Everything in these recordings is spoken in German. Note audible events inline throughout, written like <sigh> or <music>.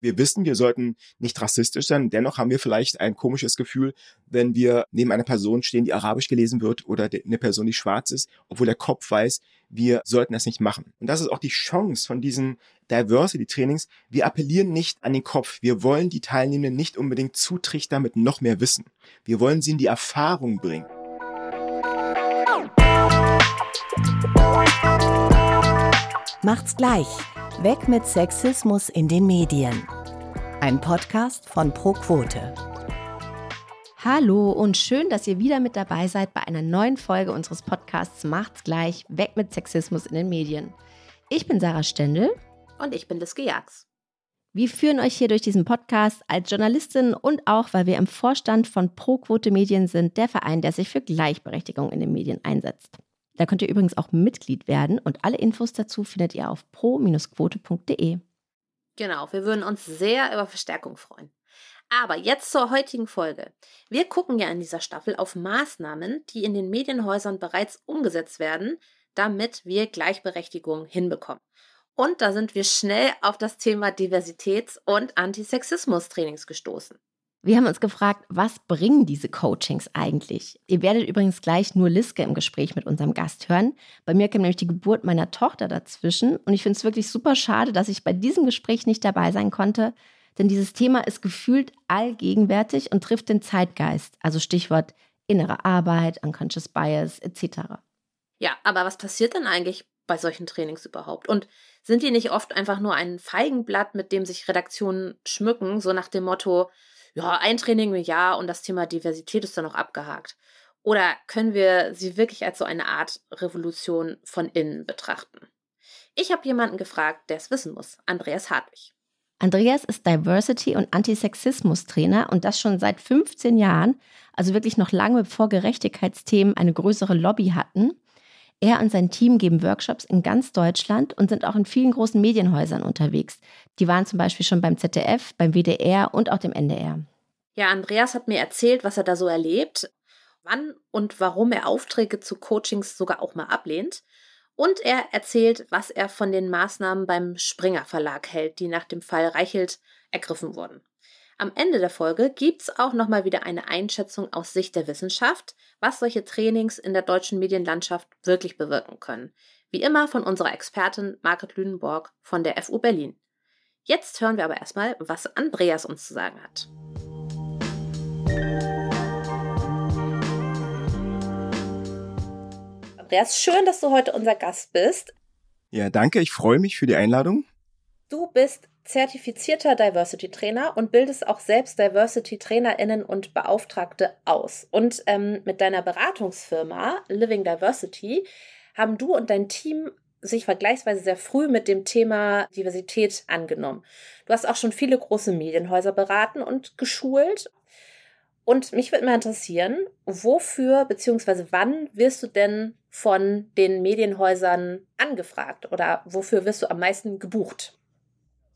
Wir wissen, wir sollten nicht rassistisch sein. Dennoch haben wir vielleicht ein komisches Gefühl, wenn wir neben einer Person stehen, die arabisch gelesen wird oder eine Person, die schwarz ist, obwohl der Kopf weiß, wir sollten das nicht machen. Und das ist auch die Chance von diesen Diversity-Trainings. Wir appellieren nicht an den Kopf. Wir wollen die Teilnehmenden nicht unbedingt zutrichtern mit noch mehr Wissen. Wir wollen sie in die Erfahrung bringen. Macht's gleich. Weg mit Sexismus in den Medien. Ein Podcast von ProQuote. Hallo und schön, dass ihr wieder mit dabei seid bei einer neuen Folge unseres Podcasts Macht's gleich. Weg mit Sexismus in den Medien. Ich bin Sarah Stendel. Und ich bin Liske Jax. Wir führen euch hier durch diesen Podcast als Journalistin und auch, weil wir im Vorstand von ProQuote Medien sind, der Verein, der sich für Gleichberechtigung in den Medien einsetzt. Da könnt ihr übrigens auch Mitglied werden und alle Infos dazu findet ihr auf pro-quote.de. Genau, wir würden uns sehr über Verstärkung freuen. Aber jetzt zur heutigen Folge. Wir gucken ja in dieser Staffel auf Maßnahmen, die in den Medienhäusern bereits umgesetzt werden, damit wir Gleichberechtigung hinbekommen. Und da sind wir schnell auf das Thema Diversitäts- und Antisexismus-Trainings gestoßen. Wir haben uns gefragt, was bringen diese Coachings eigentlich? Ihr werdet übrigens gleich nur Liske im Gespräch mit unserem Gast hören. Bei mir kam nämlich die Geburt meiner Tochter dazwischen und ich finde es wirklich super schade, dass ich bei diesem Gespräch nicht dabei sein konnte, denn dieses Thema ist gefühlt allgegenwärtig und trifft den Zeitgeist, also Stichwort innere Arbeit, unconscious bias etc. Ja, aber was passiert denn eigentlich bei solchen Trainings überhaupt? Und sind die nicht oft einfach nur ein Feigenblatt, mit dem sich Redaktionen schmücken, so nach dem Motto, ja, ein Training im Jahr und das Thema Diversität ist dann noch abgehakt? Oder können wir sie wirklich als so eine Art Revolution von innen betrachten? Ich habe jemanden gefragt, der es wissen muss, Andreas Hartwig. Andreas ist Diversity- und Antisexismus-Trainer und das schon seit 15 Jahren, also wirklich noch lange bevor Gerechtigkeitsthemen eine größere Lobby hatten. Er und sein Team geben Workshops in ganz Deutschland und sind auch in vielen großen Medienhäusern unterwegs. Die waren zum Beispiel schon beim ZDF, beim WDR und auch dem NDR. Ja, Andreas hat mir erzählt, was er da so erlebt, wann und warum er Aufträge zu Coachings sogar auch mal ablehnt. Und er erzählt, was er von den Maßnahmen beim Springer Verlag hält, die nach dem Fall Reichelt ergriffen wurden. Am Ende der Folge gibt es auch nochmal wieder eine Einschätzung aus Sicht der Wissenschaft, was solche Trainings in der deutschen Medienlandschaft wirklich bewirken können. Wie immer von unserer Expertin Margret Lüdenborg von der FU Berlin. Jetzt hören wir aber erstmal, was Andreas uns zu sagen hat. Andreas, schön, dass du heute unser Gast bist. Ja, danke. Ich freue mich für die Einladung. Du bist zertifizierter Diversity Trainer und bildest auch selbst Diversity Trainerinnen und Beauftragte aus. Und ähm, mit deiner Beratungsfirma Living Diversity haben du und dein Team sich vergleichsweise sehr früh mit dem Thema Diversität angenommen. Du hast auch schon viele große Medienhäuser beraten und geschult. Und mich würde mal interessieren, wofür bzw. wann wirst du denn von den Medienhäusern angefragt oder wofür wirst du am meisten gebucht?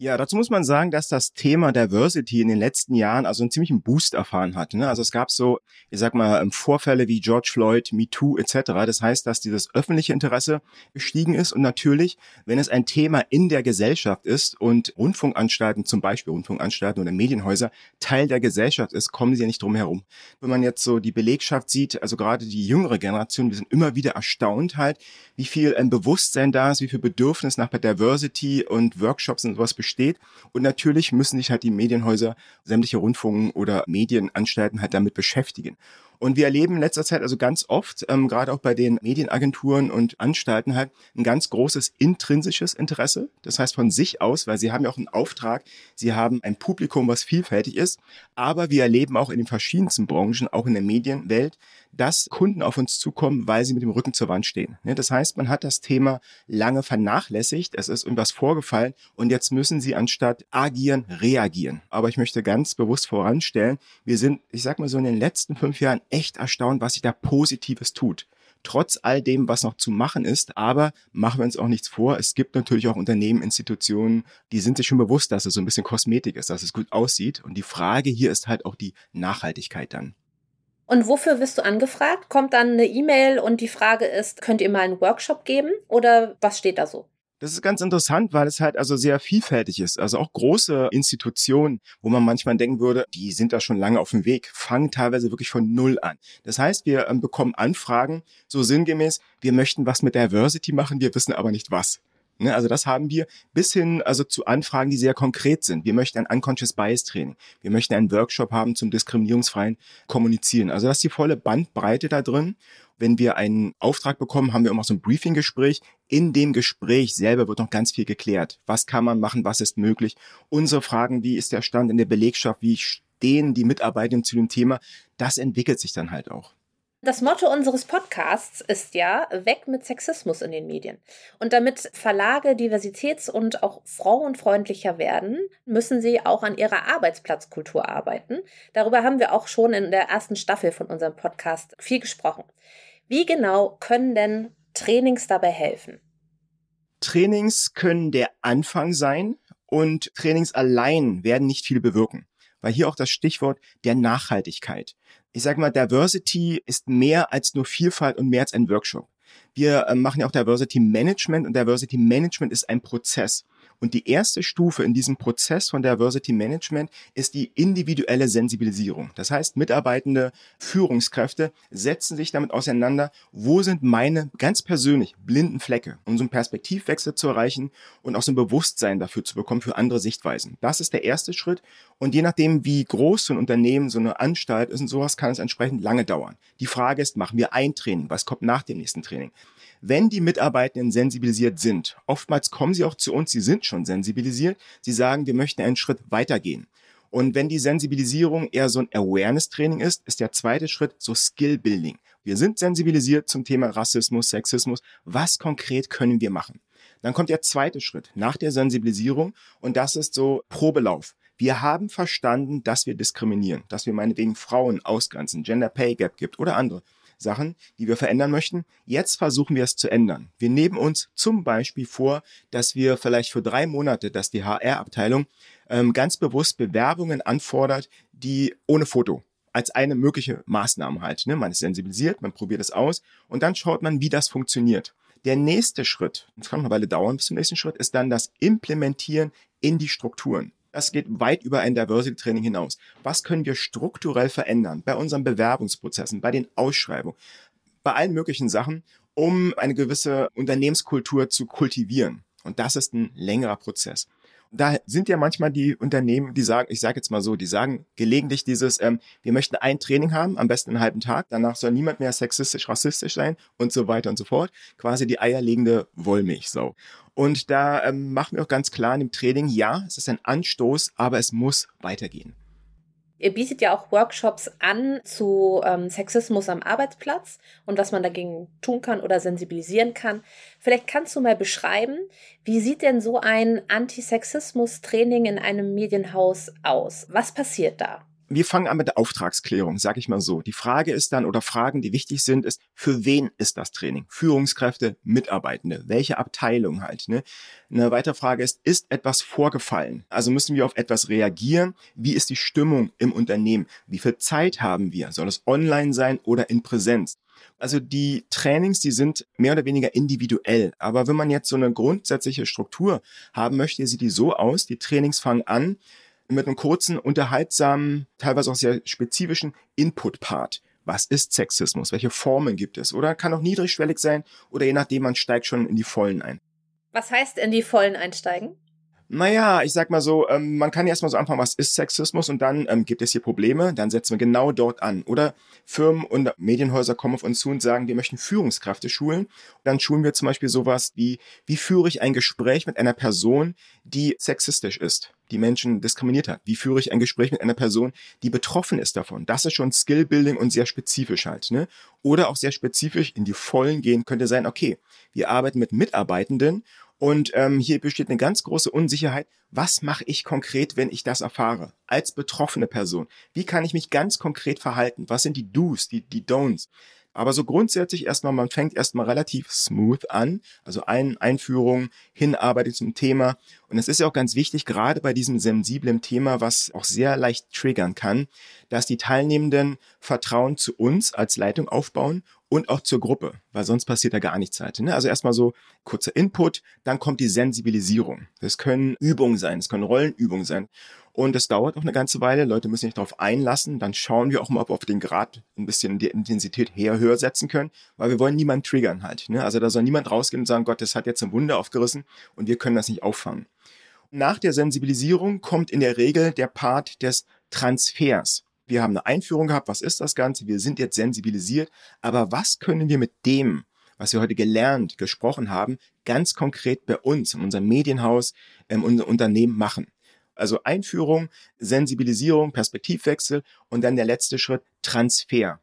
Ja, dazu muss man sagen, dass das Thema Diversity in den letzten Jahren also einen ziemlichen Boost erfahren hat. Ne? Also es gab so, ich sag mal, ähm, Vorfälle wie George Floyd, MeToo etc. Das heißt, dass dieses öffentliche Interesse gestiegen ist und natürlich, wenn es ein Thema in der Gesellschaft ist und Rundfunkanstalten, zum Beispiel Rundfunkanstalten oder Medienhäuser, Teil der Gesellschaft ist, kommen sie ja nicht drum herum. Wenn man jetzt so die Belegschaft sieht, also gerade die jüngere Generation, wir sind immer wieder erstaunt halt, wie viel ein Bewusstsein da ist, wie viel Bedürfnis nach Diversity und Workshops und sowas besteht besteht. Und natürlich müssen sich halt die Medienhäuser, sämtliche Rundfunk- oder Medienanstalten halt damit beschäftigen. Und wir erleben in letzter Zeit also ganz oft, ähm, gerade auch bei den Medienagenturen und Anstalten halt, ein ganz großes intrinsisches Interesse. Das heißt von sich aus, weil sie haben ja auch einen Auftrag, sie haben ein Publikum, was vielfältig ist. Aber wir erleben auch in den verschiedensten Branchen, auch in der Medienwelt, dass Kunden auf uns zukommen, weil sie mit dem Rücken zur Wand stehen. Das heißt, man hat das Thema lange vernachlässigt, es ist irgendwas vorgefallen und jetzt müssen sie anstatt agieren, reagieren. Aber ich möchte ganz bewusst voranstellen, wir sind, ich sag mal so in den letzten fünf Jahren echt erstaunt, was sich da Positives tut trotz all dem, was noch zu machen ist. Aber machen wir uns auch nichts vor. Es gibt natürlich auch Unternehmen, Institutionen, die sind sich schon bewusst, dass es so ein bisschen Kosmetik ist, dass es gut aussieht. Und die Frage hier ist halt auch die Nachhaltigkeit dann. Und wofür wirst du angefragt? Kommt dann eine E-Mail und die Frage ist, könnt ihr mal einen Workshop geben oder was steht da so? Das ist ganz interessant, weil es halt also sehr vielfältig ist. Also auch große Institutionen, wo man manchmal denken würde, die sind da schon lange auf dem Weg, fangen teilweise wirklich von Null an. Das heißt, wir ähm, bekommen Anfragen, so sinngemäß, wir möchten was mit Diversity machen, wir wissen aber nicht was. Ne, also das haben wir bis hin also zu Anfragen, die sehr konkret sind. Wir möchten ein Unconscious Bias Training. Wir möchten einen Workshop haben zum diskriminierungsfreien Kommunizieren. Also das ist die volle Bandbreite da drin. Wenn wir einen Auftrag bekommen, haben wir immer so ein Briefing-Gespräch. In dem Gespräch selber wird noch ganz viel geklärt. Was kann man machen? Was ist möglich? Unsere Fragen, wie ist der Stand in der Belegschaft? Wie stehen die Mitarbeitenden zu dem Thema? Das entwickelt sich dann halt auch. Das Motto unseres Podcasts ist ja weg mit Sexismus in den Medien. Und damit Verlage diversitäts- und auch frauenfreundlicher werden, müssen sie auch an ihrer Arbeitsplatzkultur arbeiten. Darüber haben wir auch schon in der ersten Staffel von unserem Podcast viel gesprochen. Wie genau können denn Trainings dabei helfen? Trainings können der Anfang sein und Trainings allein werden nicht viel bewirken weil hier auch das Stichwort der Nachhaltigkeit. Ich sage mal, Diversity ist mehr als nur Vielfalt und mehr als ein Workshop. Wir äh, machen ja auch Diversity Management und Diversity Management ist ein Prozess. Und die erste Stufe in diesem Prozess von Diversity Management ist die individuelle Sensibilisierung. Das heißt, Mitarbeitende, Führungskräfte setzen sich damit auseinander, wo sind meine ganz persönlich blinden Flecke, um so einen Perspektivwechsel zu erreichen und auch so ein Bewusstsein dafür zu bekommen für andere Sichtweisen. Das ist der erste Schritt. Und je nachdem, wie groß so ein Unternehmen, so eine Anstalt ist und sowas, kann es entsprechend lange dauern. Die Frage ist, machen wir ein Training? Was kommt nach dem nächsten Training? Wenn die Mitarbeitenden sensibilisiert sind, oftmals kommen sie auch zu uns, sie sind schon sensibilisiert, sie sagen, wir möchten einen Schritt weitergehen. Und wenn die Sensibilisierung eher so ein Awareness-Training ist, ist der zweite Schritt so Skill-Building. Wir sind sensibilisiert zum Thema Rassismus, Sexismus. Was konkret können wir machen? Dann kommt der zweite Schritt nach der Sensibilisierung und das ist so Probelauf. Wir haben verstanden, dass wir diskriminieren, dass wir meinetwegen Frauen ausgrenzen, Gender Pay Gap gibt oder andere. Sachen, die wir verändern möchten. Jetzt versuchen wir es zu ändern. Wir nehmen uns zum Beispiel vor, dass wir vielleicht für drei Monate, dass die HR-Abteilung ähm, ganz bewusst Bewerbungen anfordert, die ohne Foto als eine mögliche Maßnahme halt. Ne? Man ist sensibilisiert, man probiert es aus und dann schaut man, wie das funktioniert. Der nächste Schritt, das kann noch eine Weile dauern bis zum nächsten Schritt, ist dann das Implementieren in die Strukturen. Das geht weit über ein Diversity Training hinaus. Was können wir strukturell verändern bei unseren Bewerbungsprozessen, bei den Ausschreibungen, bei allen möglichen Sachen, um eine gewisse Unternehmenskultur zu kultivieren? Und das ist ein längerer Prozess da sind ja manchmal die Unternehmen, die sagen, ich sage jetzt mal so, die sagen gelegentlich dieses, ähm, wir möchten ein Training haben, am besten einen halben Tag, danach soll niemand mehr sexistisch, rassistisch sein und so weiter und so fort. Quasi die eierlegende Wollmilchsau. Und da ähm, machen wir auch ganz klar in dem Training, ja, es ist ein Anstoß, aber es muss weitergehen. Ihr bietet ja auch Workshops an zu ähm, Sexismus am Arbeitsplatz und was man dagegen tun kann oder sensibilisieren kann. Vielleicht kannst du mal beschreiben, wie sieht denn so ein Antisexismus-Training in einem Medienhaus aus? Was passiert da? Wir fangen an mit der Auftragsklärung, sag ich mal so. Die Frage ist dann, oder Fragen, die wichtig sind, ist, für wen ist das Training? Führungskräfte, Mitarbeitende, welche Abteilung halt. Ne? Eine weitere Frage ist, ist etwas vorgefallen? Also müssen wir auf etwas reagieren? Wie ist die Stimmung im Unternehmen? Wie viel Zeit haben wir? Soll es online sein oder in Präsenz? Also die Trainings, die sind mehr oder weniger individuell. Aber wenn man jetzt so eine grundsätzliche Struktur haben möchte, sieht die so aus. Die Trainings fangen an mit einem kurzen, unterhaltsamen, teilweise auch sehr spezifischen Input-Part. Was ist Sexismus? Welche Formen gibt es? Oder kann auch niedrigschwellig sein oder je nachdem, man steigt schon in die Vollen ein. Was heißt in die Vollen einsteigen? Naja, ich sag mal so, ähm, man kann erstmal so anfangen, was ist Sexismus und dann ähm, gibt es hier Probleme, dann setzen wir genau dort an. Oder Firmen und Medienhäuser kommen auf uns zu und sagen, wir möchten Führungskräfte schulen. Und dann schulen wir zum Beispiel sowas wie, wie führe ich ein Gespräch mit einer Person, die sexistisch ist, die Menschen diskriminiert hat? Wie führe ich ein Gespräch mit einer Person, die betroffen ist davon? Das ist schon Skillbuilding und sehr spezifisch halt. Ne? Oder auch sehr spezifisch in die Vollen gehen könnte sein, okay, wir arbeiten mit Mitarbeitenden und ähm, hier besteht eine ganz große Unsicherheit. Was mache ich konkret, wenn ich das erfahre? Als betroffene Person. Wie kann ich mich ganz konkret verhalten? Was sind die Do's, die, die Don'ts? Aber so grundsätzlich erstmal, man fängt erstmal relativ smooth an, also ein, Einführung, hinarbeitet zum Thema. Und es ist ja auch ganz wichtig, gerade bei diesem sensiblen Thema, was auch sehr leicht triggern kann, dass die Teilnehmenden Vertrauen zu uns als Leitung aufbauen und auch zur Gruppe, weil sonst passiert da gar nichts halt. Ne? Also erstmal so kurzer Input, dann kommt die Sensibilisierung. Das können Übungen sein, das können Rollenübungen sein. Und das dauert auch eine ganze Weile. Leute müssen sich darauf einlassen. Dann schauen wir auch mal, ob wir auf den Grad ein bisschen die Intensität her höher setzen können, weil wir wollen niemanden triggern halt. Ne? Also da soll niemand rausgehen und sagen, Gott, das hat jetzt ein Wunder aufgerissen und wir können das nicht auffangen. Nach der Sensibilisierung kommt in der Regel der Part des Transfers wir haben eine Einführung gehabt, was ist das Ganze, wir sind jetzt sensibilisiert, aber was können wir mit dem, was wir heute gelernt, gesprochen haben, ganz konkret bei uns, in unserem Medienhaus, in unserem Unternehmen machen? Also Einführung, Sensibilisierung, Perspektivwechsel und dann der letzte Schritt, Transfer.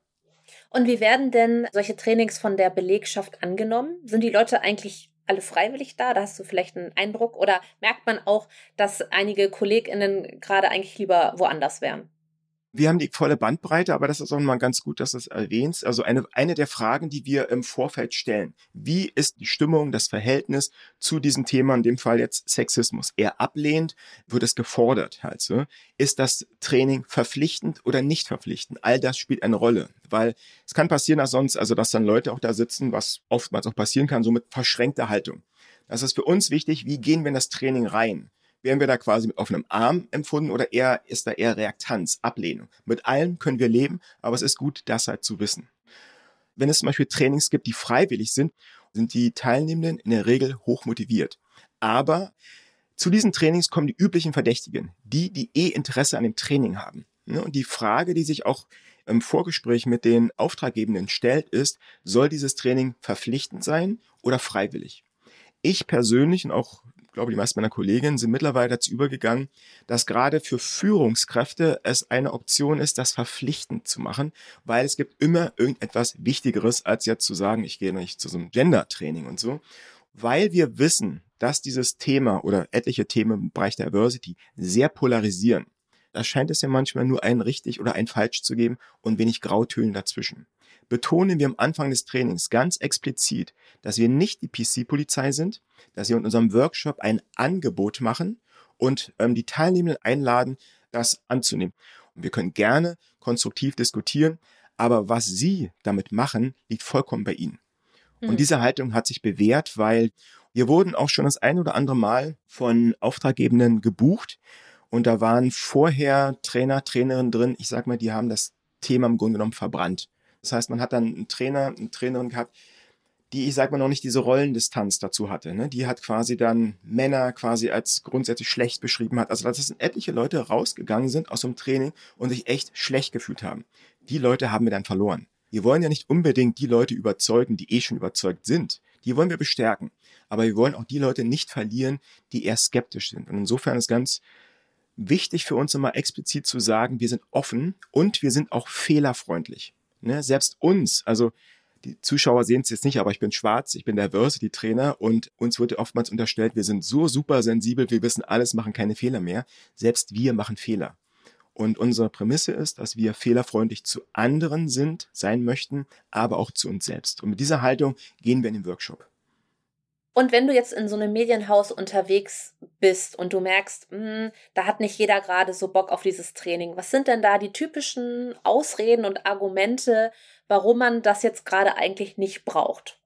Und wie werden denn solche Trainings von der Belegschaft angenommen? Sind die Leute eigentlich alle freiwillig da? Da hast du vielleicht einen Eindruck. Oder merkt man auch, dass einige KollegInnen gerade eigentlich lieber woanders wären? Wir haben die volle Bandbreite, aber das ist auch mal ganz gut, dass du es erwähnst. Also eine, eine der Fragen, die wir im Vorfeld stellen. Wie ist die Stimmung, das Verhältnis zu diesem Thema, in dem Fall jetzt Sexismus? Er ablehnt, wird es gefordert halt so. Ist das Training verpflichtend oder nicht verpflichtend? All das spielt eine Rolle, weil es kann passieren, dass sonst, also dass dann Leute auch da sitzen, was oftmals auch passieren kann, so mit verschränkter Haltung. Das ist für uns wichtig, wie gehen wir in das Training rein? Werden wir da quasi mit offenem Arm empfunden oder eher ist da eher Reaktanz, Ablehnung. Mit allem können wir leben, aber es ist gut, das halt zu wissen. Wenn es zum Beispiel Trainings gibt, die freiwillig sind, sind die Teilnehmenden in der Regel hoch motiviert. Aber zu diesen Trainings kommen die üblichen Verdächtigen, die, die eh Interesse an dem Training haben. Ne, und die Frage, die sich auch im Vorgespräch mit den Auftraggebenden stellt, ist, soll dieses Training verpflichtend sein oder freiwillig? Ich persönlich und auch glaube, die meisten meiner Kolleginnen sind mittlerweile dazu übergegangen, dass gerade für Führungskräfte es eine Option ist, das verpflichtend zu machen, weil es gibt immer irgendetwas Wichtigeres, als jetzt zu sagen, ich gehe nicht zu so einem Gender-Training und so. Weil wir wissen, dass dieses Thema oder etliche Themen im Bereich der Diversity sehr polarisieren. Da scheint es ja manchmal nur ein richtig oder ein falsch zu geben und wenig Grautönen dazwischen betonen wir am Anfang des Trainings ganz explizit, dass wir nicht die PC-Polizei sind, dass wir in unserem Workshop ein Angebot machen und ähm, die Teilnehmenden einladen, das anzunehmen. Und wir können gerne konstruktiv diskutieren, aber was Sie damit machen, liegt vollkommen bei Ihnen. Mhm. Und diese Haltung hat sich bewährt, weil wir wurden auch schon das ein oder andere Mal von Auftraggebenden gebucht und da waren vorher Trainer, Trainerinnen drin, ich sag mal, die haben das Thema im Grunde genommen verbrannt. Das heißt, man hat dann einen Trainer, eine Trainerin gehabt, die, ich sag mal, noch nicht diese Rollendistanz dazu hatte. Ne? Die hat quasi dann Männer quasi als grundsätzlich schlecht beschrieben hat. Also dass etliche Leute rausgegangen sind aus dem Training und sich echt schlecht gefühlt haben. Die Leute haben wir dann verloren. Wir wollen ja nicht unbedingt die Leute überzeugen, die eh schon überzeugt sind. Die wollen wir bestärken. Aber wir wollen auch die Leute nicht verlieren, die eher skeptisch sind. Und insofern ist ganz wichtig für uns immer explizit zu sagen, wir sind offen und wir sind auch fehlerfreundlich. Ne? Selbst uns, also die Zuschauer sehen es jetzt nicht, aber ich bin schwarz, ich bin Diversity-Trainer und uns wird oftmals unterstellt, wir sind so super sensibel, wir wissen alles, machen keine Fehler mehr. Selbst wir machen Fehler. Und unsere Prämisse ist, dass wir fehlerfreundlich zu anderen sind, sein möchten, aber auch zu uns selbst. Und mit dieser Haltung gehen wir in den Workshop. Und wenn du jetzt in so einem Medienhaus unterwegs bist und du merkst, mh, hm, da hat nicht jeder gerade so Bock auf dieses Training, was sind denn da die typischen Ausreden und Argumente, warum man das jetzt gerade eigentlich nicht braucht?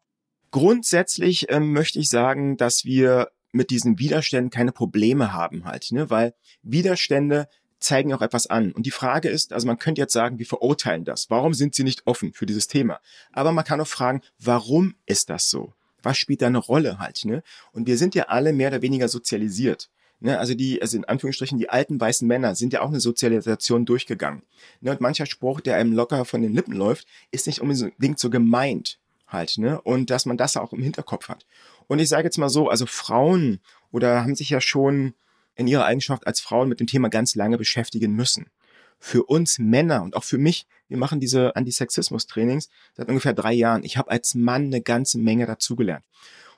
Grundsätzlich ähm, möchte ich sagen, dass wir mit diesen Widerständen keine Probleme haben halt, ne? weil Widerstände zeigen auch etwas an. Und die Frage ist, also man könnte jetzt sagen, wir verurteilen das. Warum sind sie nicht offen für dieses Thema? Aber man kann auch fragen, warum ist das so? Was spielt da eine Rolle halt, ne? Und wir sind ja alle mehr oder weniger sozialisiert. Ne, also die, also in Anführungsstrichen, die alten weißen Männer sind ja auch eine Sozialisation durchgegangen. Ne, und mancher Spruch, der einem locker von den Lippen läuft, ist nicht unbedingt so gemeint halt, ne? Und dass man das auch im Hinterkopf hat. Und ich sage jetzt mal so, also Frauen oder haben sich ja schon in ihrer Eigenschaft als Frauen mit dem Thema ganz lange beschäftigen müssen für uns Männer und auch für mich, wir machen diese Antisexismus-Trainings seit ungefähr drei Jahren. Ich habe als Mann eine ganze Menge dazugelernt.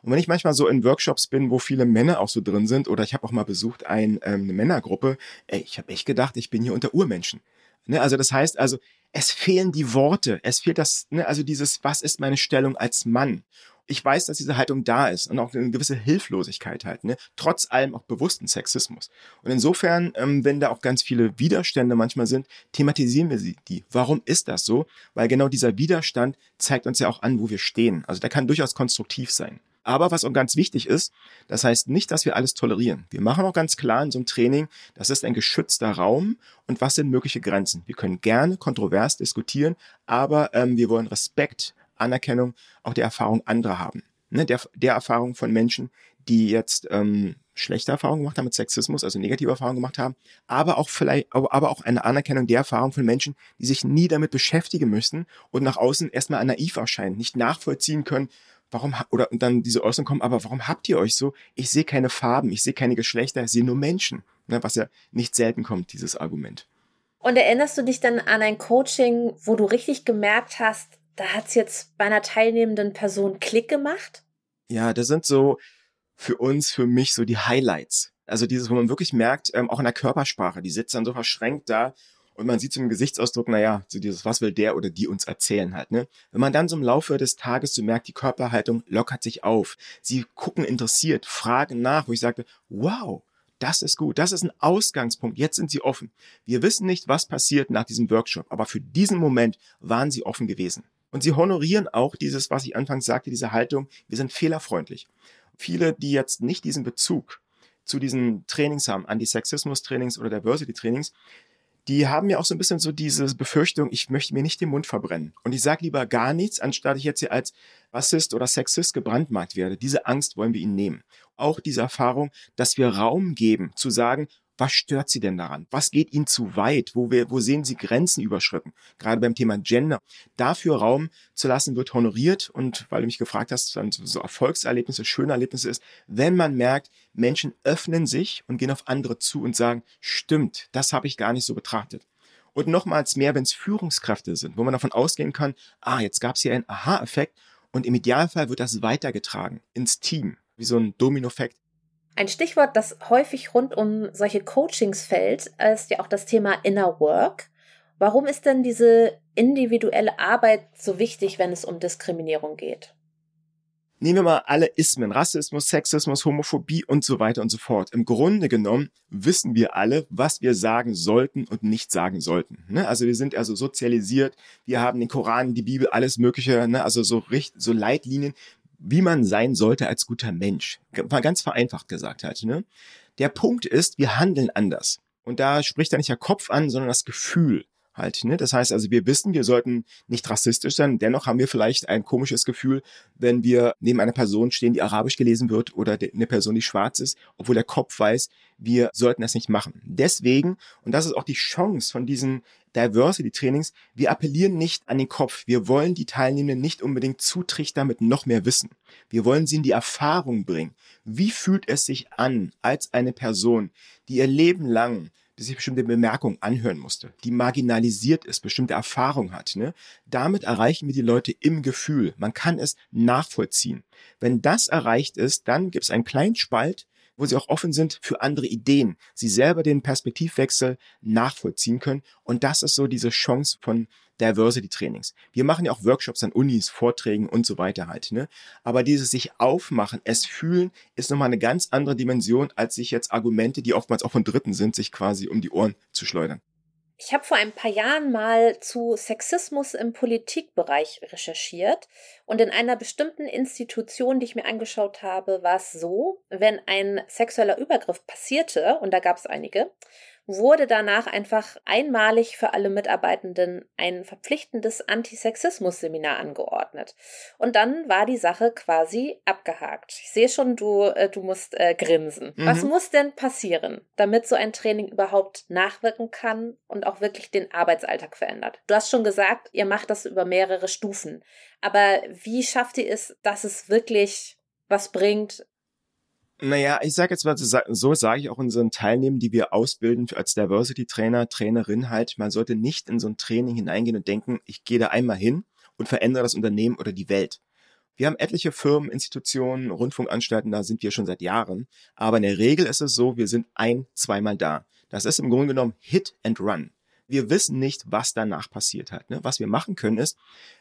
Und wenn ich manchmal so in Workshops bin, wo viele Männer auch so drin sind, oder ich habe auch mal besucht ein, ähm, eine Männergruppe, ey, ich habe echt gedacht, ich bin hier unter Urmenschen. Ne? Also das heißt also, es fehlen die Worte, es fehlt das, ne? also dieses, was ist meine Stellung als Mann? Ich weiß, dass diese Haltung da ist und auch eine gewisse Hilflosigkeit halt, ne? trotz allem auch bewussten Sexismus. Und insofern, ähm, wenn da auch ganz viele Widerstände manchmal sind, thematisieren wir sie, die. Warum ist das so? Weil genau dieser Widerstand zeigt uns ja auch an, wo wir stehen. Also der kann durchaus konstruktiv sein. Aber was auch ganz wichtig ist, das heißt nicht, dass wir alles tolerieren. Wir machen auch ganz klar in so einem Training, das ist ein geschützter Raum und was sind mögliche Grenzen. Wir können gerne kontrovers diskutieren, aber ähm, wir wollen Respekt Anerkennung auch der Erfahrung anderer haben. Ne, der, der Erfahrung von Menschen, die jetzt ähm, schlechte Erfahrungen gemacht haben mit Sexismus, also negative Erfahrungen gemacht haben, aber auch vielleicht, aber auch eine Anerkennung der Erfahrung von Menschen, die sich nie damit beschäftigen müssen und nach außen erstmal naiv erscheinen, nicht nachvollziehen können, warum, oder dann diese Äußerung kommen, aber warum habt ihr euch so? Ich sehe keine Farben, ich sehe keine Geschlechter, ich sehe nur Menschen. Ne, was ja nicht selten kommt, dieses Argument. Und erinnerst du dich dann an ein Coaching, wo du richtig gemerkt hast, da hat es jetzt bei einer teilnehmenden Person Klick gemacht? Ja, das sind so für uns, für mich so die Highlights. Also dieses, wo man wirklich merkt, ähm, auch in der Körpersprache, die sitzt dann so verschränkt da und man sieht so im Gesichtsausdruck, naja, so dieses, was will der oder die uns erzählen halt, ne? Wenn man dann so im Laufe des Tages so merkt, die Körperhaltung lockert sich auf. Sie gucken interessiert, fragen nach, wo ich sagte, wow, das ist gut. Das ist ein Ausgangspunkt. Jetzt sind sie offen. Wir wissen nicht, was passiert nach diesem Workshop, aber für diesen Moment waren sie offen gewesen. Und sie honorieren auch dieses, was ich anfangs sagte, diese Haltung, wir sind fehlerfreundlich. Viele, die jetzt nicht diesen Bezug zu diesen Trainings haben, Antisexismus-Trainings oder Diversity-Trainings, die haben ja auch so ein bisschen so diese Befürchtung, ich möchte mir nicht den Mund verbrennen. Und ich sage lieber gar nichts, anstatt ich jetzt hier als Rassist oder Sexist gebrandmarkt werde. Diese Angst wollen wir ihnen nehmen. Auch diese Erfahrung, dass wir Raum geben, zu sagen, was stört Sie denn daran? Was geht Ihnen zu weit? Wo, wir, wo sehen Sie Grenzen überschritten? Gerade beim Thema Gender. Dafür Raum zu lassen wird honoriert und weil du mich gefragt hast, dann so Erfolgserlebnisse, schöne Erlebnisse ist, wenn man merkt, Menschen öffnen sich und gehen auf andere zu und sagen, stimmt, das habe ich gar nicht so betrachtet. Und nochmals mehr, wenn es Führungskräfte sind, wo man davon ausgehen kann, ah, jetzt gab es hier einen Aha-Effekt und im Idealfall wird das weitergetragen ins Team, wie so ein Domino-Effekt ein Stichwort, das häufig rund um solche Coachings fällt, ist ja auch das Thema Inner Work. Warum ist denn diese individuelle Arbeit so wichtig, wenn es um Diskriminierung geht? Nehmen wir mal alle Ismen, Rassismus, Sexismus, Homophobie und so weiter und so fort. Im Grunde genommen wissen wir alle, was wir sagen sollten und nicht sagen sollten. Ne? Also wir sind also sozialisiert, wir haben den Koran, die Bibel, alles Mögliche, ne? also so, so Leitlinien, wie man sein sollte als guter Mensch. Mal ganz vereinfacht gesagt halt. Ne? Der Punkt ist, wir handeln anders. Und da spricht da nicht der Kopf an, sondern das Gefühl halt. Ne? Das heißt also, wir wissen, wir sollten nicht rassistisch sein. Dennoch haben wir vielleicht ein komisches Gefühl, wenn wir neben einer Person stehen, die arabisch gelesen wird oder eine Person, die schwarz ist, obwohl der Kopf weiß, wir sollten das nicht machen. Deswegen, und das ist auch die Chance von diesen Diversity Trainings, wir appellieren nicht an den Kopf. Wir wollen die Teilnehmenden nicht unbedingt zutrichtern mit noch mehr Wissen. Wir wollen sie in die Erfahrung bringen. Wie fühlt es sich an als eine Person, die ihr Leben lang die sich bestimmte Bemerkungen anhören musste, die marginalisiert ist, bestimmte Erfahrung hat. Ne? Damit erreichen wir die Leute im Gefühl. Man kann es nachvollziehen. Wenn das erreicht ist, dann gibt es einen kleinen Spalt, wo sie auch offen sind für andere Ideen, sie selber den Perspektivwechsel nachvollziehen können. Und das ist so diese Chance von Diversity Trainings. Wir machen ja auch Workshops an Unis, Vorträgen und so weiter halt. Ne? Aber dieses sich aufmachen, es fühlen, ist nochmal eine ganz andere Dimension, als sich jetzt Argumente, die oftmals auch von Dritten sind, sich quasi um die Ohren zu schleudern. Ich habe vor ein paar Jahren mal zu Sexismus im Politikbereich recherchiert und in einer bestimmten Institution, die ich mir angeschaut habe, war es so, wenn ein sexueller Übergriff passierte, und da gab es einige, wurde danach einfach einmalig für alle Mitarbeitenden ein verpflichtendes Antisexismus-Seminar angeordnet. Und dann war die Sache quasi abgehakt. Ich sehe schon, du, äh, du musst äh, grinsen. Mhm. Was muss denn passieren, damit so ein Training überhaupt nachwirken kann und auch wirklich den Arbeitsalltag verändert? Du hast schon gesagt, ihr macht das über mehrere Stufen. Aber wie schafft ihr es, dass es wirklich was bringt, naja, ich sage jetzt mal, so sage ich auch unseren Teilnehmern, die wir ausbilden als Diversity-Trainer, Trainerin halt, man sollte nicht in so ein Training hineingehen und denken, ich gehe da einmal hin und verändere das Unternehmen oder die Welt. Wir haben etliche Firmen, Institutionen, Rundfunkanstalten, da sind wir schon seit Jahren. Aber in der Regel ist es so, wir sind ein, zweimal da. Das ist im Grunde genommen Hit and Run wir wissen nicht, was danach passiert hat. Ne? Was wir machen können, ist,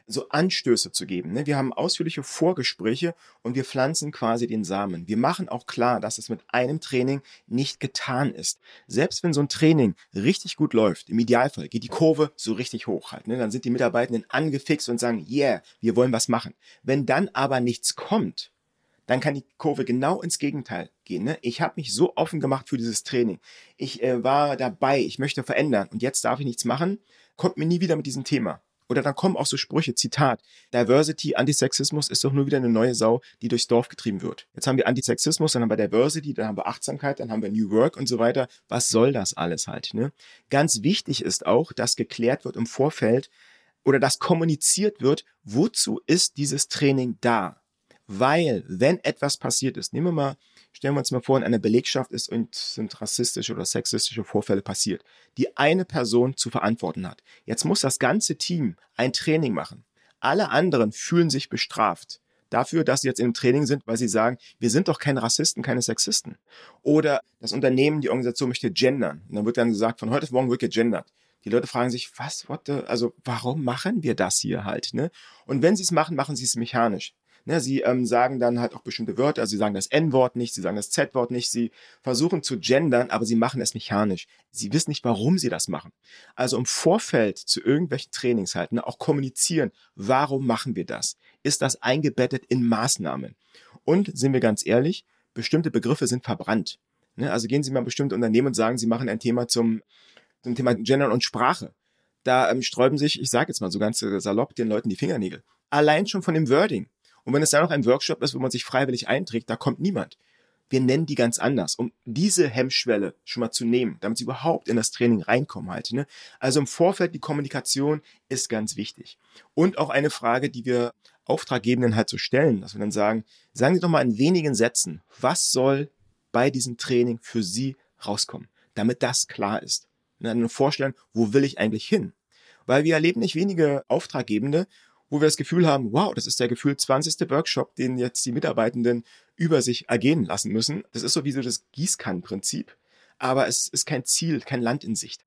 so Anstöße zu geben. Ne? Wir haben ausführliche Vorgespräche und wir pflanzen quasi den Samen. Wir machen auch klar, dass es mit einem Training nicht getan ist. Selbst wenn so ein Training richtig gut läuft, im Idealfall geht die Kurve so richtig hoch halt. Ne? Dann sind die Mitarbeitenden angefixt und sagen, yeah, wir wollen was machen. Wenn dann aber nichts kommt, dann kann die Kurve genau ins Gegenteil gehen. Ne? Ich habe mich so offen gemacht für dieses Training. Ich äh, war dabei, ich möchte verändern und jetzt darf ich nichts machen. Kommt mir nie wieder mit diesem Thema. Oder dann kommen auch so Sprüche, Zitat, Diversity, Antisexismus ist doch nur wieder eine neue Sau, die durchs Dorf getrieben wird. Jetzt haben wir Antisexismus, dann haben wir Diversity, dann haben wir Achtsamkeit, dann haben wir New Work und so weiter. Was soll das alles halt? Ne? Ganz wichtig ist auch, dass geklärt wird im Vorfeld oder dass kommuniziert wird, wozu ist dieses Training da? Weil, wenn etwas passiert ist, nehmen wir mal, stellen wir uns mal vor, in einer Belegschaft ist und sind rassistische oder sexistische Vorfälle passiert, die eine Person zu verantworten hat. Jetzt muss das ganze Team ein Training machen. Alle anderen fühlen sich bestraft dafür, dass sie jetzt im Training sind, weil sie sagen, wir sind doch keine Rassisten, keine Sexisten. Oder das Unternehmen, die Organisation möchte gendern. Und dann wird dann gesagt, von heute auf morgen wird gegendert. Die Leute fragen sich, was, what the, also warum machen wir das hier halt? Ne? Und wenn sie es machen, machen sie es mechanisch. Ne, sie ähm, sagen dann halt auch bestimmte Wörter, also sie sagen das N-Wort nicht, sie sagen das Z-Wort nicht, sie versuchen zu gendern, aber sie machen es mechanisch. Sie wissen nicht, warum sie das machen. Also im Vorfeld zu irgendwelchen Trainings halt, ne, auch kommunizieren, warum machen wir das? Ist das eingebettet in Maßnahmen? Und sind wir ganz ehrlich, bestimmte Begriffe sind verbrannt. Ne, also gehen Sie mal in bestimmte Unternehmen und sagen, Sie machen ein Thema zum, zum Thema Gender und Sprache. Da ähm, sträuben sich, ich sage jetzt mal so ganz salopp, den Leuten die Fingernägel. Allein schon von dem Wording. Und wenn es dann noch ein Workshop ist, wo man sich freiwillig einträgt, da kommt niemand. Wir nennen die ganz anders, um diese Hemmschwelle schon mal zu nehmen, damit sie überhaupt in das Training reinkommen halt. Ne? Also im Vorfeld die Kommunikation ist ganz wichtig. Und auch eine Frage, die wir Auftraggebenden halt so stellen, dass wir dann sagen, sagen Sie doch mal in wenigen Sätzen, was soll bei diesem Training für Sie rauskommen, damit das klar ist. Und dann vorstellen, wo will ich eigentlich hin? Weil wir erleben nicht wenige Auftraggebende, wo wir das Gefühl haben, wow, das ist der gefühlt 20. Workshop, den jetzt die Mitarbeitenden über sich ergehen lassen müssen. Das ist so wie so das Gießkannenprinzip, aber es ist kein Ziel, kein Land in Sicht.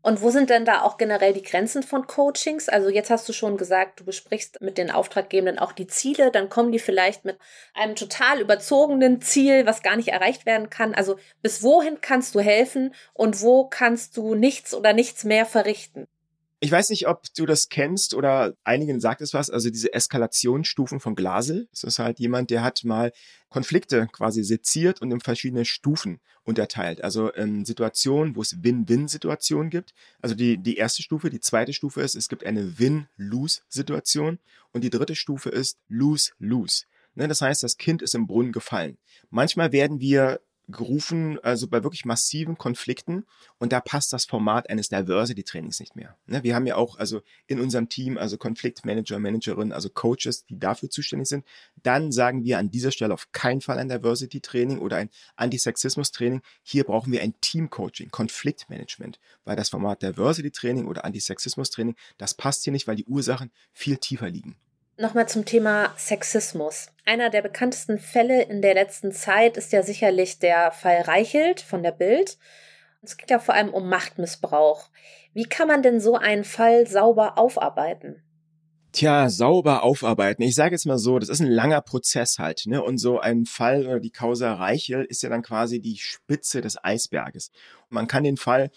Und wo sind denn da auch generell die Grenzen von Coachings? Also jetzt hast du schon gesagt, du besprichst mit den Auftraggebenden auch die Ziele, dann kommen die vielleicht mit einem total überzogenen Ziel, was gar nicht erreicht werden kann. Also bis wohin kannst du helfen und wo kannst du nichts oder nichts mehr verrichten? Ich weiß nicht, ob du das kennst oder einigen sagt es was, also diese Eskalationsstufen von Glasel. Das ist halt jemand, der hat mal Konflikte quasi seziert und in verschiedene Stufen unterteilt. Also in Situationen, wo es Win-Win-Situationen gibt. Also die, die erste Stufe, die zweite Stufe ist, es gibt eine Win-Lose-Situation und die dritte Stufe ist Lose-Lose. Ne, das heißt, das Kind ist im Brunnen gefallen. Manchmal werden wir gerufen, also bei wirklich massiven Konflikten. Und da passt das Format eines Diversity-Trainings nicht mehr. Ne, wir haben ja auch also in unserem Team, also Konfliktmanager, Managerin, also Coaches, die dafür zuständig sind. Dann sagen wir an dieser Stelle auf keinen Fall ein Diversity-Training oder ein Antisexismus-Training. Hier brauchen wir ein Team-Coaching, Konfliktmanagement, weil das Format Diversity-Training oder Antisexismus-Training, das passt hier nicht, weil die Ursachen viel tiefer liegen. Nochmal zum Thema Sexismus. Einer der bekanntesten Fälle in der letzten Zeit ist ja sicherlich der Fall Reichelt von der Bild. Es geht ja vor allem um Machtmissbrauch. Wie kann man denn so einen Fall sauber aufarbeiten? Tja, sauber aufarbeiten. Ich sage jetzt mal so, das ist ein langer Prozess halt, ne? Und so ein Fall oder die Causa Reichel ist ja dann quasi die Spitze des Eisberges. Und man kann den Fall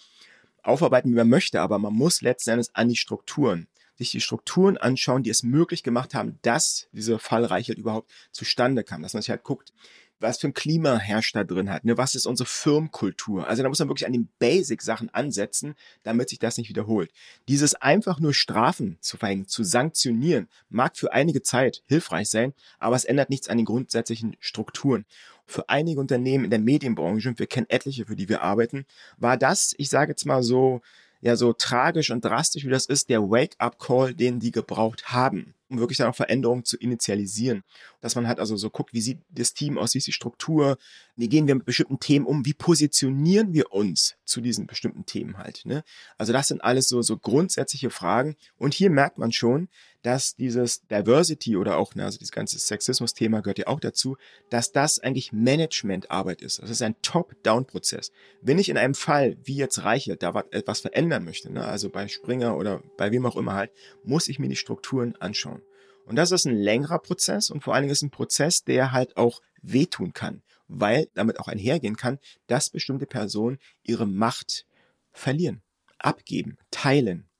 aufarbeiten, wie man möchte, aber man muss letztendlich an die Strukturen sich die Strukturen anschauen, die es möglich gemacht haben, dass dieser Fall Reichelt überhaupt zustande kam. Dass man sich halt guckt, was für ein Klima herrscht da drin halt, ne? was ist unsere Firmenkultur. Also da muss man wirklich an den Basic-Sachen ansetzen, damit sich das nicht wiederholt. Dieses einfach nur Strafen zu verhängen, zu sanktionieren, mag für einige Zeit hilfreich sein, aber es ändert nichts an den grundsätzlichen Strukturen. Für einige Unternehmen in der Medienbranche, und wir kennen etliche, für die wir arbeiten, war das, ich sage jetzt mal so, ja so tragisch und drastisch wie das ist, der Wake-up-Call, den die gebraucht haben. Um wirklich dann auch Veränderungen zu initialisieren. Dass man halt also so guckt, wie sieht das Team aus, wie ist die Struktur, wie gehen wir mit bestimmten Themen um, wie positionieren wir uns zu diesen bestimmten Themen halt. Ne? Also das sind alles so, so grundsätzliche Fragen. Und hier merkt man schon, dass dieses Diversity oder auch, ne, also dieses ganze Sexismus-Thema gehört ja auch dazu, dass das eigentlich Managementarbeit ist. Das ist ein Top-Down-Prozess. Wenn ich in einem Fall, wie jetzt Reichelt, da etwas verändern möchte, ne, also bei Springer oder bei wem auch immer halt, muss ich mir die Strukturen anschauen. Und das ist ein längerer Prozess und vor allen Dingen ist ein Prozess, der halt auch wehtun kann, weil damit auch einhergehen kann, dass bestimmte Personen ihre Macht verlieren, abgeben, teilen,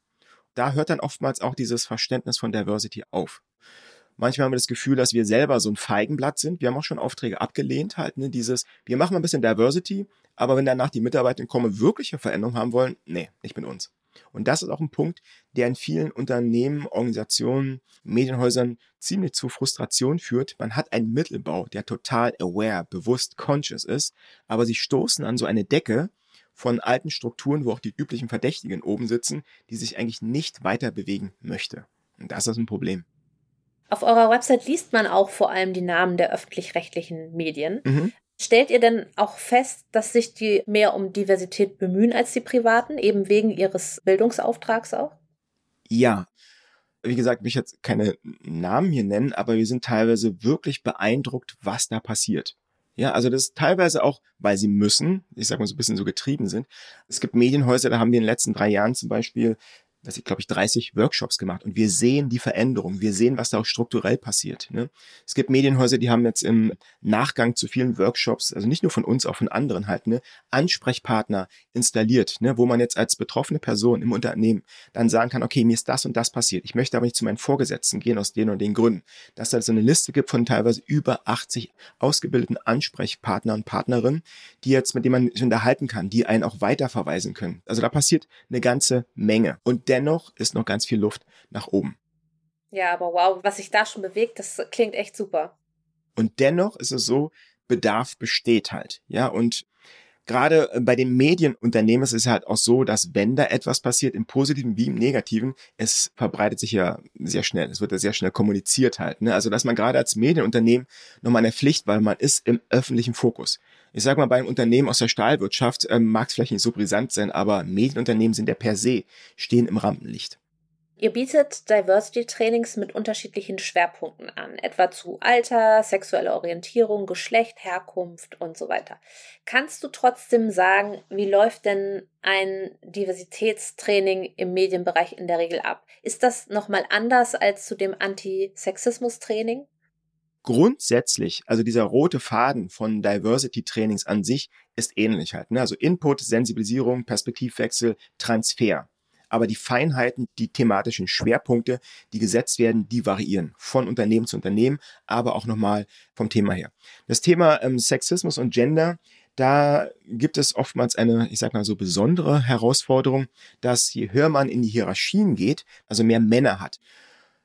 da hört dann oftmals auch dieses Verständnis von Diversity auf. Manchmal haben wir das Gefühl, dass wir selber so ein Feigenblatt sind. Wir haben auch schon Aufträge abgelehnt, halt, ne, dieses, wir machen mal ein bisschen Diversity, aber wenn danach die Mitarbeiter kommen, wirkliche Veränderungen haben wollen, nee, nicht mit uns. Und das ist auch ein Punkt, der in vielen Unternehmen, Organisationen, Medienhäusern ziemlich zu Frustration führt. Man hat einen Mittelbau, der total aware, bewusst, conscious ist, aber sie stoßen an so eine Decke, von alten Strukturen, wo auch die üblichen Verdächtigen oben sitzen, die sich eigentlich nicht weiter bewegen möchte. Und das ist ein Problem. Auf eurer Website liest man auch vor allem die Namen der öffentlich-rechtlichen Medien. Mhm. Stellt ihr denn auch fest, dass sich die mehr um Diversität bemühen als die privaten, eben wegen ihres Bildungsauftrags auch? Ja. Wie gesagt, ich jetzt keine Namen hier nennen, aber wir sind teilweise wirklich beeindruckt, was da passiert. Ja, also das ist teilweise auch, weil sie müssen, ich sag mal so ein bisschen so getrieben sind. Es gibt Medienhäuser, da haben wir in den letzten drei Jahren zum Beispiel was ich glaube ich 30 Workshops gemacht und wir sehen die Veränderung, wir sehen, was da auch strukturell passiert. Ne? Es gibt Medienhäuser, die haben jetzt im Nachgang zu vielen Workshops, also nicht nur von uns, auch von anderen halt, ne, Ansprechpartner installiert, ne, wo man jetzt als betroffene Person im Unternehmen dann sagen kann, okay, mir ist das und das passiert, ich möchte aber nicht zu meinen Vorgesetzten gehen aus den und den Gründen. Dass da so eine Liste gibt von teilweise über 80 ausgebildeten Ansprechpartner und Partnerinnen, die jetzt mit denen man sich unterhalten kann, die einen auch weiterverweisen können. Also da passiert eine ganze Menge. Und dennoch ist noch ganz viel Luft nach oben. Ja, aber wow, was sich da schon bewegt, das klingt echt super. Und dennoch ist es so, Bedarf besteht halt. Ja, und gerade bei den Medienunternehmen ist es halt auch so, dass wenn da etwas passiert, im Positiven wie im Negativen, es verbreitet sich ja sehr schnell. Es wird ja sehr schnell kommuniziert halt. Ne? Also, dass man gerade als Medienunternehmen nochmal eine Pflicht, weil man ist im öffentlichen Fokus ich sage mal, bei einem Unternehmen aus der Stahlwirtschaft ähm, mag es vielleicht nicht so brisant sein, aber Medienunternehmen sind ja per se, stehen im Rampenlicht. Ihr bietet Diversity-Trainings mit unterschiedlichen Schwerpunkten an, etwa zu Alter, sexuelle Orientierung, Geschlecht, Herkunft und so weiter. Kannst du trotzdem sagen, wie läuft denn ein Diversitätstraining im Medienbereich in der Regel ab? Ist das nochmal anders als zu dem Antisexismus-Training? Grundsätzlich, also dieser rote Faden von Diversity Trainings an sich ist ähnlich halt. Ne? Also Input, Sensibilisierung, Perspektivwechsel, Transfer. Aber die Feinheiten, die thematischen Schwerpunkte, die gesetzt werden, die variieren von Unternehmen zu Unternehmen, aber auch nochmal vom Thema her. Das Thema ähm, Sexismus und Gender, da gibt es oftmals eine, ich sag mal so, besondere Herausforderung, dass je höher man in die Hierarchien geht, also mehr Männer hat.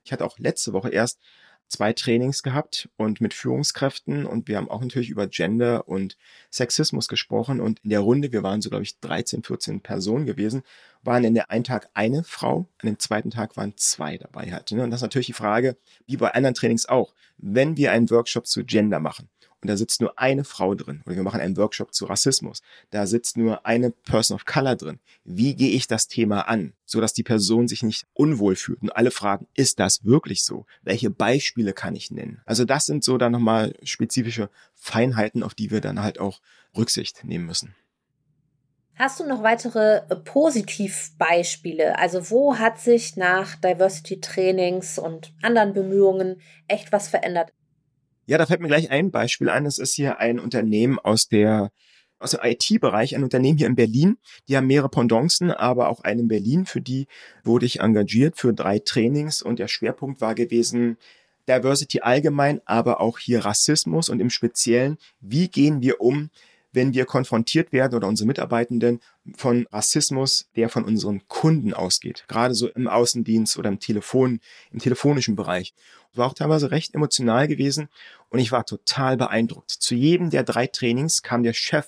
Ich hatte auch letzte Woche erst zwei Trainings gehabt und mit Führungskräften und wir haben auch natürlich über Gender und Sexismus gesprochen und in der Runde, wir waren so glaube ich 13, 14 Personen gewesen, waren in der einen Tag eine Frau, an dem zweiten Tag waren zwei dabei halt. Ne? Und das ist natürlich die Frage, wie bei anderen Trainings auch, wenn wir einen Workshop zu Gender machen und da sitzt nur eine Frau drin oder wir machen einen Workshop zu Rassismus, da sitzt nur eine Person of Color drin. Wie gehe ich das Thema an, so dass die Person sich nicht unwohl fühlt und alle fragen, ist das wirklich so? Welche Beispiele kann ich nennen? Also das sind so dann nochmal spezifische Feinheiten, auf die wir dann halt auch Rücksicht nehmen müssen. Hast du noch weitere äh, Positivbeispiele? Also wo hat sich nach Diversity Trainings und anderen Bemühungen echt was verändert? Ja, da fällt mir gleich ein Beispiel ein. Es ist hier ein Unternehmen aus der aus dem IT-Bereich, ein Unternehmen hier in Berlin. Die haben mehrere Pendancen, aber auch einen in Berlin. Für die wurde ich engagiert für drei Trainings und der Schwerpunkt war gewesen, Diversity allgemein, aber auch hier Rassismus und im Speziellen, wie gehen wir um wenn wir konfrontiert werden oder unsere Mitarbeitenden von Rassismus, der von unseren Kunden ausgeht. Gerade so im Außendienst oder im Telefon, im telefonischen Bereich. War auch teilweise recht emotional gewesen und ich war total beeindruckt. Zu jedem der drei Trainings kam der Chef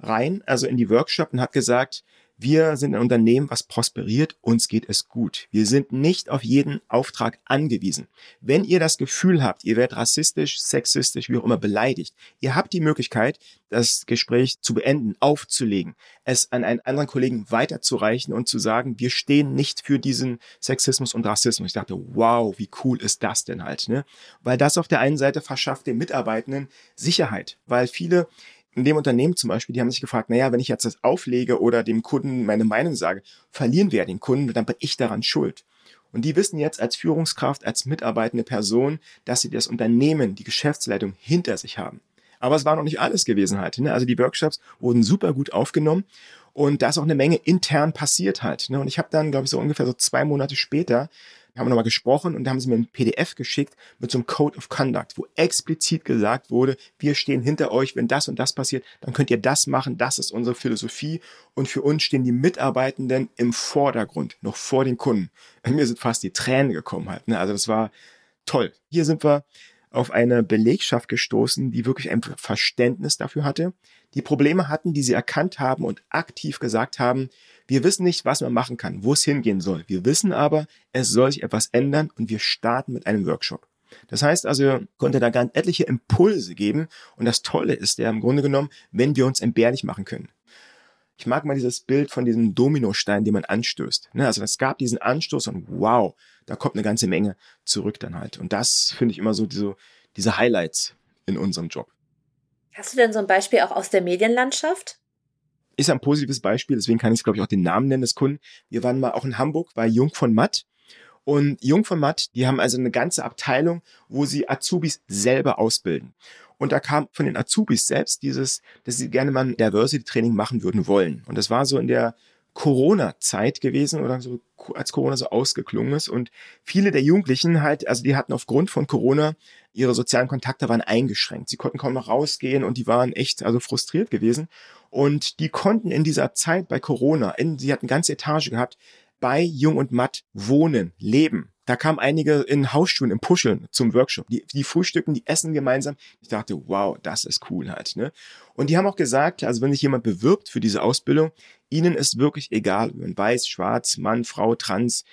rein, also in die Workshop und hat gesagt, Wir sind ein Unternehmen, was prosperiert, uns geht es gut. Wir sind nicht auf jeden Auftrag angewiesen. Wenn ihr das Gefühl habt, ihr werdet rassistisch, sexistisch, wie auch immer beleidigt, ihr habt die Möglichkeit, das Gespräch zu beenden, aufzulegen, es an einen anderen Kollegen weiterzureichen und zu sagen, wir stehen nicht für diesen Sexismus und Rassismus. Ich dachte, wow, wie cool ist das denn halt, ne? Weil das auf der einen Seite verschafft den Mitarbeitenden Sicherheit, weil viele in dem Unternehmen zum Beispiel, die haben sich gefragt, naja, wenn ich jetzt das auflege oder dem Kunden meine Meinung sage, verlieren wir den Kunden, dann bin ich daran schuld. Und die wissen jetzt als Führungskraft, als mitarbeitende Person, dass sie das Unternehmen, die Geschäftsleitung hinter sich haben. Aber es war noch nicht alles gewesen halt. Ne? Also die Workshops wurden super gut aufgenommen und da ist auch eine Menge intern passiert halt. Ne? Und ich habe dann, glaube ich, so ungefähr so zwei Monate später haben wir nochmal gesprochen und da haben sie mir ein PDF geschickt mit so einem Code of Conduct, wo explizit gesagt wurde, wir stehen hinter euch, wenn das und das passiert, dann könnt ihr das machen, das ist unsere Philosophie und für uns stehen die Mitarbeitenden im Vordergrund, noch vor den Kunden. Bei mir sind fast die Tränen gekommen halt, ne? also das war toll. Hier sind wir auf eine Belegschaft gestoßen, die wirklich ein Verständnis dafür hatte, die Probleme hatten, die sie erkannt haben und aktiv gesagt haben, wir wissen nicht, was man machen kann, wo es hingehen soll. Wir wissen aber, es soll sich etwas ändern und wir starten mit einem Workshop. Das heißt also, konnte da ganz etliche Impulse geben und das Tolle ist ja im Grunde genommen, wenn wir uns entbehrlich machen können. Ich mag mal dieses Bild von diesem Dominostein, den man anstößt. Ne, also es gab diesen Anstoß und wow, da kommt eine ganze Menge zurück dann halt. Und das finde ich immer so diese, diese Highlights in unserem Job. Hast du denn so ein Beispiel auch aus der Medienlandschaft? ist ein positives Beispiel, deswegen kann ich es, glaube ich, auch den Namen nennen des Kunden. Wir waren mal auch in Hamburg bei Jung von Matt. Und Jung von Matt, die haben also eine ganze Abteilung, wo sie Azubis selber ausbilden. Und da kam von den Azubis selbst dieses, dass sie gerne mal ein Diversity Training machen würden wollen. Und das war so in der Corona-Zeit gewesen oder so, als Corona so ausgeklungen ist. Und viele der Jugendlichen halt, also die hatten aufgrund von Corona ihre sozialen Kontakte waren eingeschränkt. Sie konnten kaum noch rausgehen und die waren echt also frustriert gewesen. Und die konnten in dieser Zeit bei Corona, in, sie hatten ganze Etage gehabt, bei Jung und Matt wohnen, leben. Da kamen einige in Hausschuhen, im Puscheln zum Workshop. Die, die frühstücken, die essen gemeinsam. Ich dachte, wow, das ist cool halt. Ne? Und die haben auch gesagt, also wenn sich jemand bewirbt für diese Ausbildung, ihnen ist wirklich egal, ob man weiß, schwarz, Mann, Frau, trans,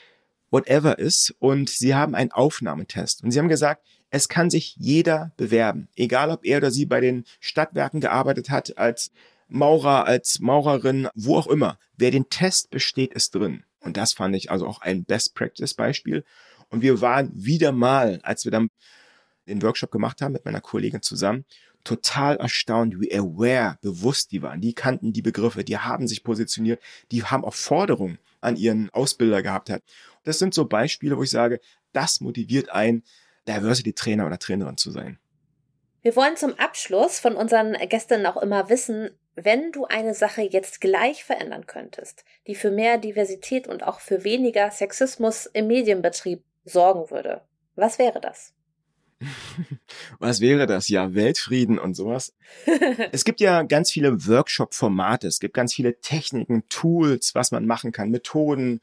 whatever ist. Und sie haben einen Aufnahmetest. Und sie haben gesagt, es kann sich jeder bewerben. Egal, ob er oder sie bei den Stadtwerken gearbeitet hat, als Maurer, als Maurerin, wo auch immer. Wer den Test besteht, ist drin. Und das fand ich also auch ein Best-Practice-Beispiel. Und wir waren wieder mal, als wir dann den Workshop gemacht haben mit meiner Kollegin zusammen, total erstaunt, wie aware, bewusst die waren. Die kannten die Begriffe, die haben sich positioniert, die haben auch Forderungen an ihren Ausbilder gehabt. Das sind so Beispiele, wo ich sage, das motiviert einen, Diversity-Trainer oder Trainerin zu sein. Wir wollen zum Abschluss von unseren Gästen auch immer wissen, wenn du eine Sache jetzt gleich verändern könntest, die für mehr Diversität und auch für weniger Sexismus im Medienbetrieb sorgen würde, was wäre das? <laughs> Was wäre das? Ja, Weltfrieden und sowas. <laughs> es gibt ja ganz viele Workshop-Formate, es gibt ganz viele Techniken, Tools, was man machen kann, Methoden,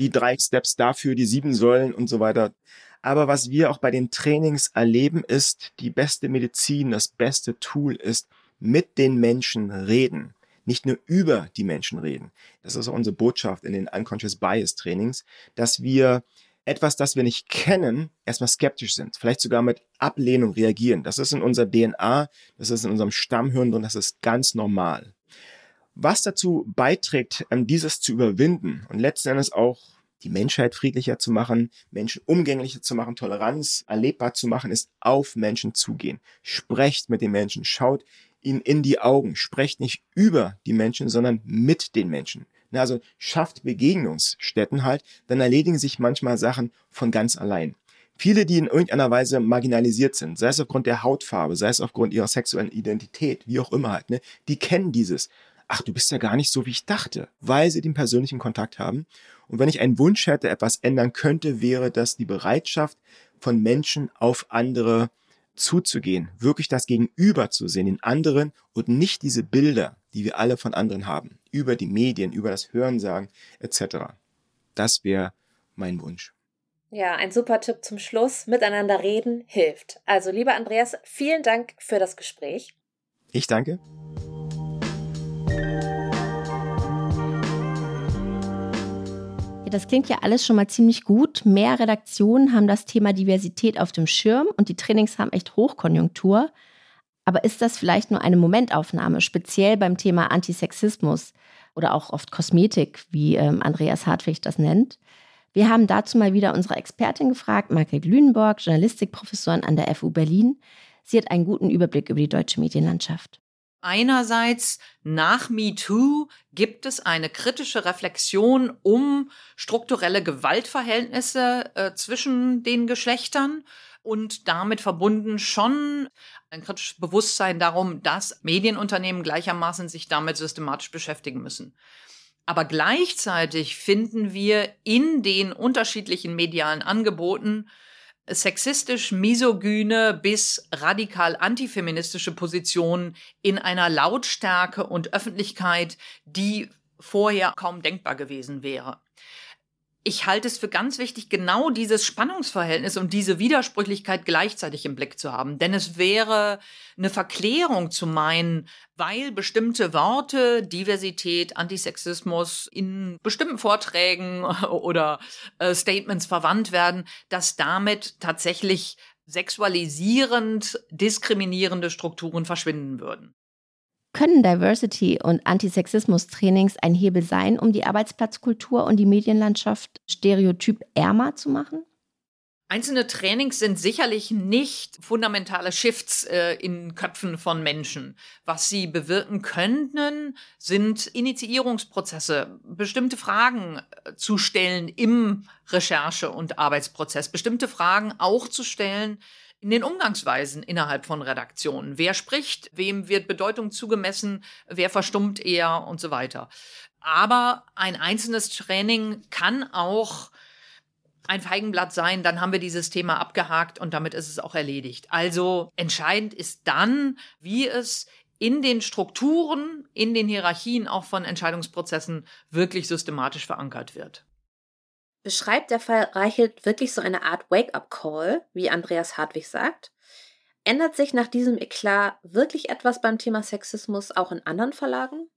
die drei Steps dafür, die sieben Säulen und so weiter. Aber was wir auch bei den Trainings erleben, ist, die beste Medizin, das beste Tool ist, mit den Menschen reden. Nicht nur über die Menschen reden. Das ist auch unsere Botschaft in den Unconscious Bias Trainings, dass wir etwas, das wir nicht kennen, erstmal skeptisch sind, vielleicht sogar mit Ablehnung reagieren. Das ist in unserer DNA, das ist in unserem Stammhirn drin, das ist ganz normal. Was dazu beiträgt, ähm, dieses zu überwinden und letzten Endes auch die Menschheit friedlicher zu machen, Menschen umgänglicher zu machen, Toleranz erlebbar zu machen, ist auf Menschen zugehen. Sprecht mit den Menschen, schaut ihnen in die Augen, sprecht nicht über die Menschen, sondern mit den Menschen. Also schafft Begegnungsstätten halt, dann erledigen sich manchmal Sachen von ganz allein. Viele, die in irgendeiner Weise marginalisiert sind, sei es aufgrund der Hautfarbe, sei es aufgrund ihrer sexuellen Identität, wie auch immer halt, ne, die kennen dieses. Ach, du bist ja gar nicht so, wie ich dachte, weil sie den persönlichen Kontakt haben. Und wenn ich einen Wunsch hätte, etwas ändern könnte, wäre das die Bereitschaft von Menschen auf andere zuzugehen, wirklich das Gegenüber zu sehen, den anderen und nicht diese Bilder, die wir alle von anderen haben, über die Medien, über das Hörensagen etc. Das wäre mein Wunsch. Ja, ein super Tipp zum Schluss. Miteinander reden hilft. Also, lieber Andreas, vielen Dank für das Gespräch. Ich danke. Das klingt ja alles schon mal ziemlich gut. Mehr Redaktionen haben das Thema Diversität auf dem Schirm und die Trainings haben echt Hochkonjunktur. Aber ist das vielleicht nur eine Momentaufnahme, speziell beim Thema Antisexismus oder auch oft Kosmetik, wie ähm, Andreas Hartwig das nennt? Wir haben dazu mal wieder unsere Expertin gefragt, Margret Lünenborg, Journalistikprofessorin an der FU Berlin. Sie hat einen guten Überblick über die deutsche Medienlandschaft. Einerseits nach MeToo gibt es eine kritische Reflexion um strukturelle Gewaltverhältnisse äh, zwischen den Geschlechtern und damit verbunden schon ein kritisches Bewusstsein darum, dass Medienunternehmen gleichermaßen sich damit systematisch beschäftigen müssen. Aber gleichzeitig finden wir in den unterschiedlichen medialen Angeboten sexistisch, misogyne bis radikal antifeministische Positionen in einer Lautstärke und Öffentlichkeit, die vorher kaum denkbar gewesen wäre ich halte es für ganz wichtig, genau dieses Spannungsverhältnis und diese Widersprüchlichkeit gleichzeitig im Blick zu haben. Denn es wäre eine Verklärung zu meinen, weil bestimmte Worte, Diversität, Antisexismus in bestimmten Vorträgen <laughs> oder äh, Statements verwandt werden, dass damit tatsächlich sexualisierend diskriminierende Strukturen verschwinden würden. Können Diversity- und Antisexismus-Trainings ein Hebel sein, um die Arbeitsplatzkultur und die Medienlandschaft stereotypärmer zu machen? Einzelne Trainings sind sicherlich nicht fundamentale Shifts äh, in Köpfen von Menschen. Was sie bewirken könnten, sind Initiierungsprozesse, bestimmte Fragen äh, zu stellen im Recherche- und Arbeitsprozess, bestimmte Fragen auch zu stellen, in den Umgangsweisen innerhalb von Redaktionen. Wer spricht, wem wird Bedeutung zugemessen, wer verstummt eher und so weiter. Aber ein einzelnes Training kann auch ein Feigenblatt sein, dann haben wir dieses Thema abgehakt und damit ist es auch erledigt. Also entscheidend ist dann, wie es in den Strukturen, in den Hierarchien auch von Entscheidungsprozessen wirklich systematisch verankert wird. Beschreibt der Fall Reichelt wirklich so eine Art Wake-up-Call, wie Andreas Hartwig sagt? Ändert sich nach diesem Eklat wirklich etwas beim Thema Sexismus auch in anderen Verlagen?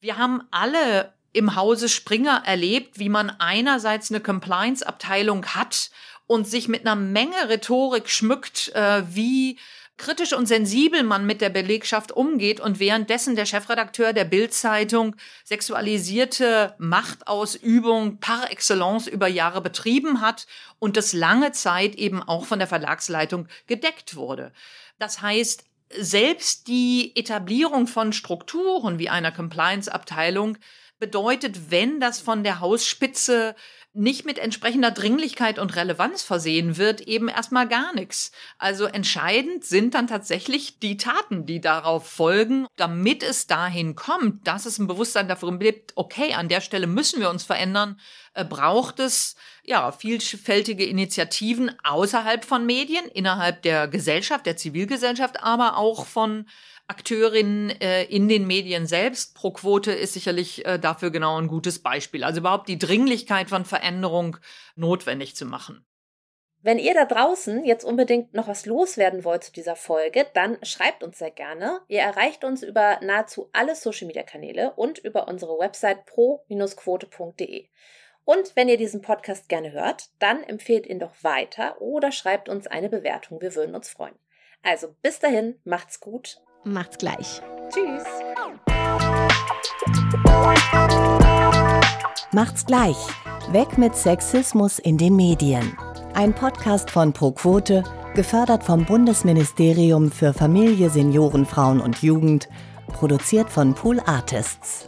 Wir haben alle im Hause Springer erlebt, wie man einerseits eine Compliance-Abteilung hat und sich mit einer Menge Rhetorik schmückt, äh, wie kritisch und sensibel man mit der Belegschaft umgeht und währenddessen der Chefredakteur der Bild-Zeitung sexualisierte Machtausübung par excellence über Jahre betrieben hat und das lange Zeit eben auch von der Verlagsleitung gedeckt wurde. Das heißt, selbst die Etablierung von Strukturen wie einer Compliance-Abteilung bedeutet, wenn das von der Hausspitze nicht mit entsprechender Dringlichkeit und Relevanz versehen wird, eben erstmal gar nichts. Also entscheidend sind dann tatsächlich die Taten, die darauf folgen, damit es dahin kommt, dass es ein Bewusstsein dafür gibt, okay, an der Stelle müssen wir uns verändern, äh, braucht es ja vielfältige Initiativen außerhalb von Medien, innerhalb der Gesellschaft, der Zivilgesellschaft, aber auch von Akteurinnen äh, in den Medien selbst. Pro Quote ist sicherlich äh, dafür genau ein gutes Beispiel. Also überhaupt die Dringlichkeit von Veränderung notwendig zu machen. Wenn ihr da draußen jetzt unbedingt noch was loswerden wollt zu dieser Folge, dann schreibt uns sehr gerne. Ihr erreicht uns über nahezu alle Social-Media-Kanäle und über unsere Website pro-quote.de. Und wenn ihr diesen Podcast gerne hört, dann empfehlt ihn doch weiter oder schreibt uns eine Bewertung. Wir würden uns freuen. Also bis dahin, macht's gut Macht's gleich. Tschüss. Macht's gleich. Weg mit Sexismus in den Medien. Ein Podcast von ProQuote, gefördert vom Bundesministerium für Familie, Senioren, Frauen und Jugend, produziert von Pool Artists.